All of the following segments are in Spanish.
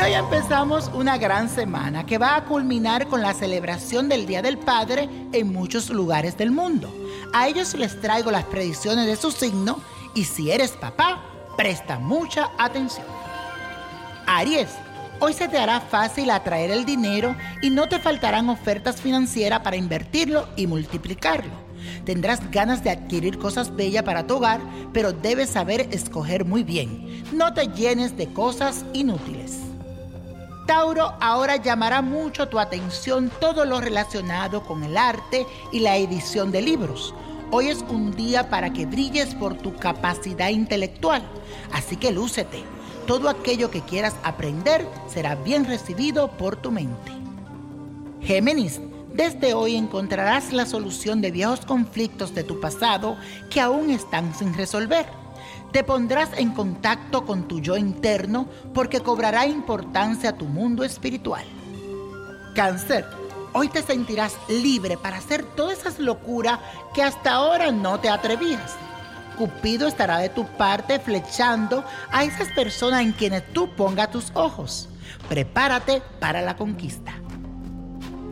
empezamos una gran semana que va a culminar con la celebración del Día del Padre en muchos lugares del mundo. A ellos les traigo las predicciones de su signo y si eres papá, presta mucha atención. Aries, hoy se te hará fácil atraer el dinero y no te faltarán ofertas financieras para invertirlo y multiplicarlo. Tendrás ganas de adquirir cosas bellas para tu hogar, pero debes saber escoger muy bien. No te llenes de cosas inútiles. Tauro, ahora llamará mucho tu atención todo lo relacionado con el arte y la edición de libros. Hoy es un día para que brilles por tu capacidad intelectual, así que lúcete. Todo aquello que quieras aprender será bien recibido por tu mente. Géminis, desde hoy encontrarás la solución de viejos conflictos de tu pasado que aún están sin resolver. Te pondrás en contacto con tu yo interno porque cobrará importancia a tu mundo espiritual. Cáncer, hoy te sentirás libre para hacer todas esas locuras que hasta ahora no te atrevías. Cupido estará de tu parte flechando a esas personas en quienes tú pongas tus ojos. Prepárate para la conquista.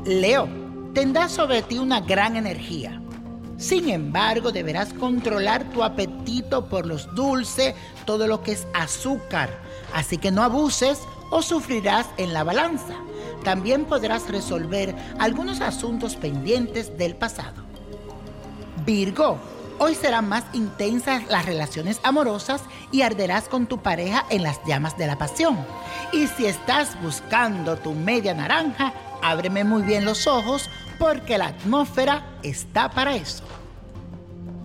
Leo, tendrá sobre ti una gran energía. Sin embargo, deberás controlar tu apetito por los dulces, todo lo que es azúcar. Así que no abuses o sufrirás en la balanza. También podrás resolver algunos asuntos pendientes del pasado. Virgo, hoy serán más intensas las relaciones amorosas y arderás con tu pareja en las llamas de la pasión. Y si estás buscando tu media naranja, ábreme muy bien los ojos porque la atmósfera está para eso.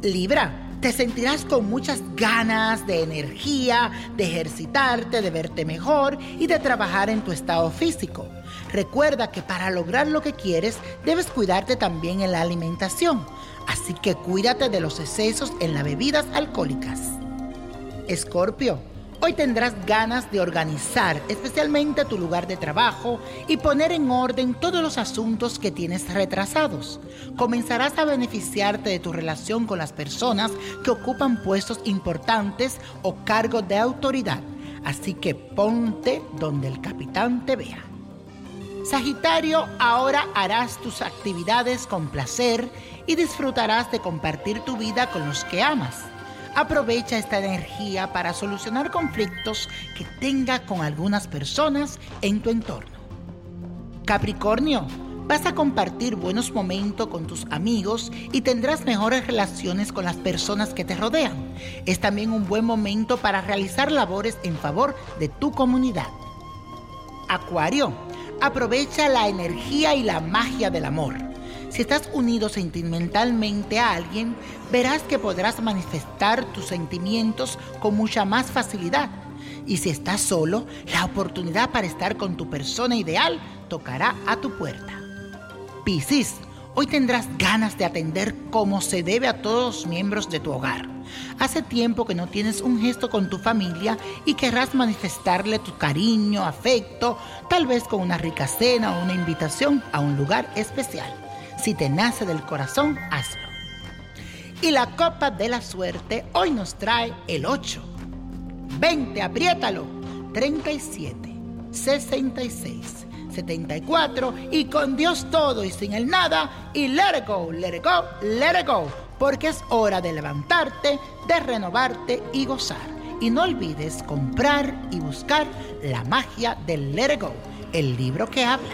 Libra, te sentirás con muchas ganas de energía, de ejercitarte, de verte mejor y de trabajar en tu estado físico. Recuerda que para lograr lo que quieres debes cuidarte también en la alimentación, así que cuídate de los excesos en las bebidas alcohólicas. Escorpio, Hoy tendrás ganas de organizar especialmente tu lugar de trabajo y poner en orden todos los asuntos que tienes retrasados. Comenzarás a beneficiarte de tu relación con las personas que ocupan puestos importantes o cargos de autoridad. Así que ponte donde el capitán te vea. Sagitario, ahora harás tus actividades con placer y disfrutarás de compartir tu vida con los que amas. Aprovecha esta energía para solucionar conflictos que tenga con algunas personas en tu entorno. Capricornio, vas a compartir buenos momentos con tus amigos y tendrás mejores relaciones con las personas que te rodean. Es también un buen momento para realizar labores en favor de tu comunidad. Acuario, aprovecha la energía y la magia del amor si estás unido sentimentalmente a alguien, verás que podrás manifestar tus sentimientos con mucha más facilidad. Y si estás solo, la oportunidad para estar con tu persona ideal tocará a tu puerta. Piscis, hoy tendrás ganas de atender como se debe a todos los miembros de tu hogar. Hace tiempo que no tienes un gesto con tu familia y querrás manifestarle tu cariño, afecto, tal vez con una rica cena o una invitación a un lugar especial. Si te nace del corazón, hazlo. Y la copa de la suerte hoy nos trae el 8. 20, apriétalo. 37, 66, 74 y con Dios todo y sin el nada y let it go, let it go, let it go. Porque es hora de levantarte, de renovarte y gozar. Y no olvides comprar y buscar la magia del Let It Go, el libro que habla.